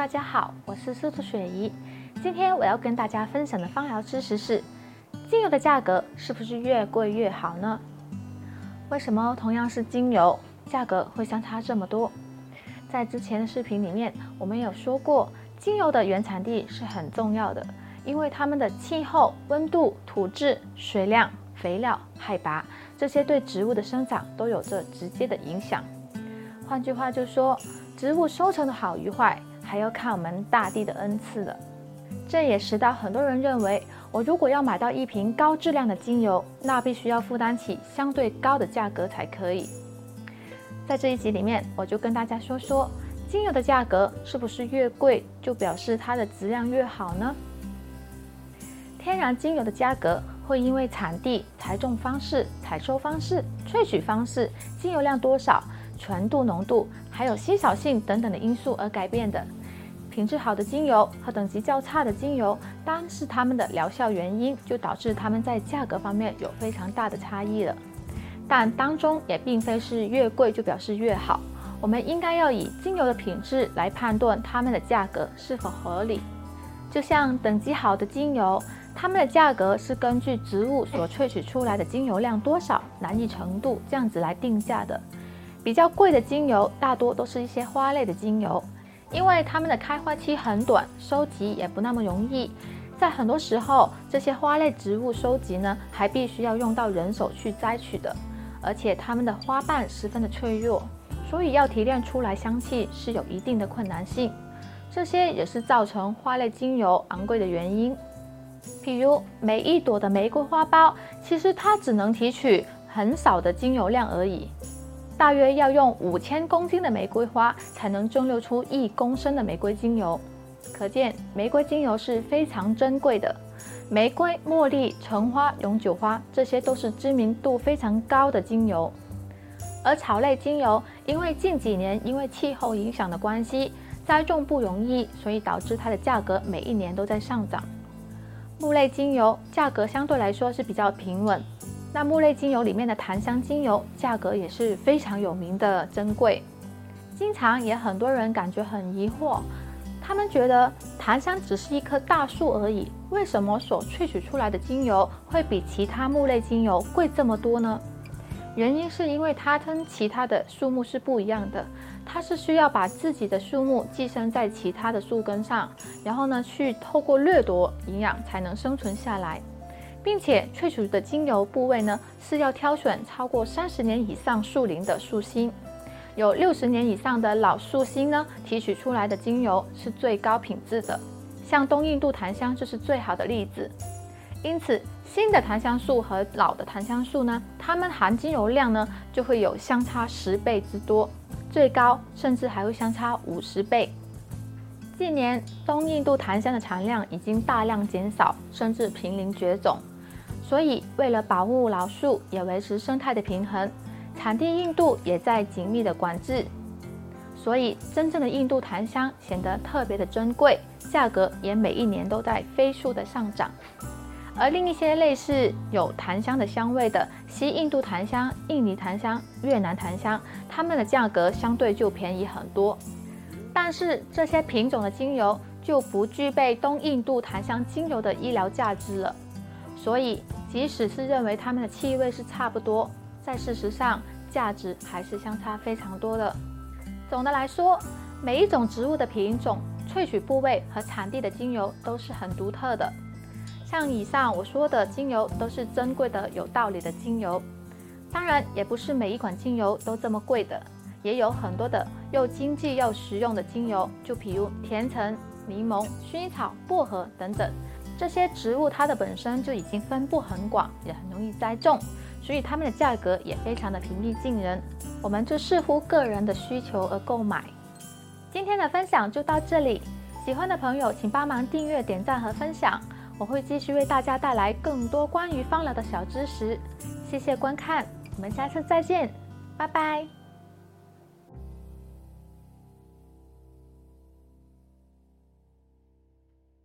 大家好，我是司徒雪怡。今天我要跟大家分享的芳疗知识是：精油的价格是不是越贵越好呢？为什么同样是精油，价格会相差这么多？在之前的视频里面，我们有说过，精油的原产地是很重要的，因为它们的气候、温度、土质、水量、肥料、海拔这些对植物的生长都有着直接的影响。换句话就说，植物收成的好与坏，还要看我们大地的恩赐了。这也使到很多人认为，我如果要买到一瓶高质量的精油，那必须要负担起相对高的价格才可以。在这一集里面，我就跟大家说说，精油的价格是不是越贵就表示它的质量越好呢？天然精油的价格会因为产地、采种方式、采收方式、萃取方式、精油量多少。纯度、浓度，还有稀少性等等的因素而改变的。品质好的精油和等级较差的精油，单是它们的疗效原因，就导致它们在价格方面有非常大的差异了。但当中也并非是越贵就表示越好，我们应该要以精油的品质来判断它们的价格是否合理。就像等级好的精油，它们的价格是根据植物所萃取出来的精油量多少、难易程度这样子来定价的。比较贵的精油大多都是一些花类的精油，因为它们的开花期很短，收集也不那么容易。在很多时候，这些花类植物收集呢，还必须要用到人手去摘取的，而且它们的花瓣十分的脆弱，所以要提炼出来香气是有一定的困难性。这些也是造成花类精油昂贵的原因。譬如每一朵的玫瑰花苞，其实它只能提取很少的精油量而已。大约要用五千公斤的玫瑰花才能蒸馏出一公升的玫瑰精油，可见玫瑰精油是非常珍贵的。玫瑰、茉莉、橙花、永久花，这些都是知名度非常高的精油。而草类精油，因为近几年因为气候影响的关系，栽种不容易，所以导致它的价格每一年都在上涨。木类精油价格相对来说是比较平稳。那木类精油里面的檀香精油价格也是非常有名的珍贵，经常也很多人感觉很疑惑，他们觉得檀香只是一棵大树而已，为什么所萃取出来的精油会比其他木类精油贵这么多呢？原因是因为它跟其他的树木是不一样的，它是需要把自己的树木寄生在其他的树根上，然后呢去透过掠夺营养才能生存下来。并且萃取的精油部位呢，是要挑选超过三十年以上树龄的树心，有六十年以上的老树心呢，提取出来的精油是最高品质的。像东印度檀香就是最好的例子。因此，新的檀香树和老的檀香树呢，它们含精油量呢就会有相差十倍之多，最高甚至还会相差五十倍。近年东印度檀香的产量已经大量减少，甚至濒临绝种。所以，为了保护老树，也维持生态的平衡，产地印度也在紧密的管制。所以，真正的印度檀香显得特别的珍贵，价格也每一年都在飞速的上涨。而另一些类似有檀香的香味的西印度檀香、印尼檀香、越南檀香，它们的价格相对就便宜很多。但是，这些品种的精油就不具备东印度檀香精油的医疗价值了。所以，即使是认为它们的气味是差不多，在事实上价值还是相差非常多的。总的来说，每一种植物的品种、萃取部位和产地的精油都是很独特的。像以上我说的精油都是珍贵的、有道理的精油。当然，也不是每一款精油都这么贵的，也有很多的又经济又实用的精油，就比如甜橙、柠檬、薰衣草、薄荷等等。这些植物它的本身就已经分布很广，也很容易栽种，所以它们的价格也非常的平易近人。我们就视乎个人的需求而购买。今天的分享就到这里，喜欢的朋友请帮忙订阅、点赞和分享，我会继续为大家带来更多关于芳疗的小知识。谢谢观看，我们下次再见，拜拜。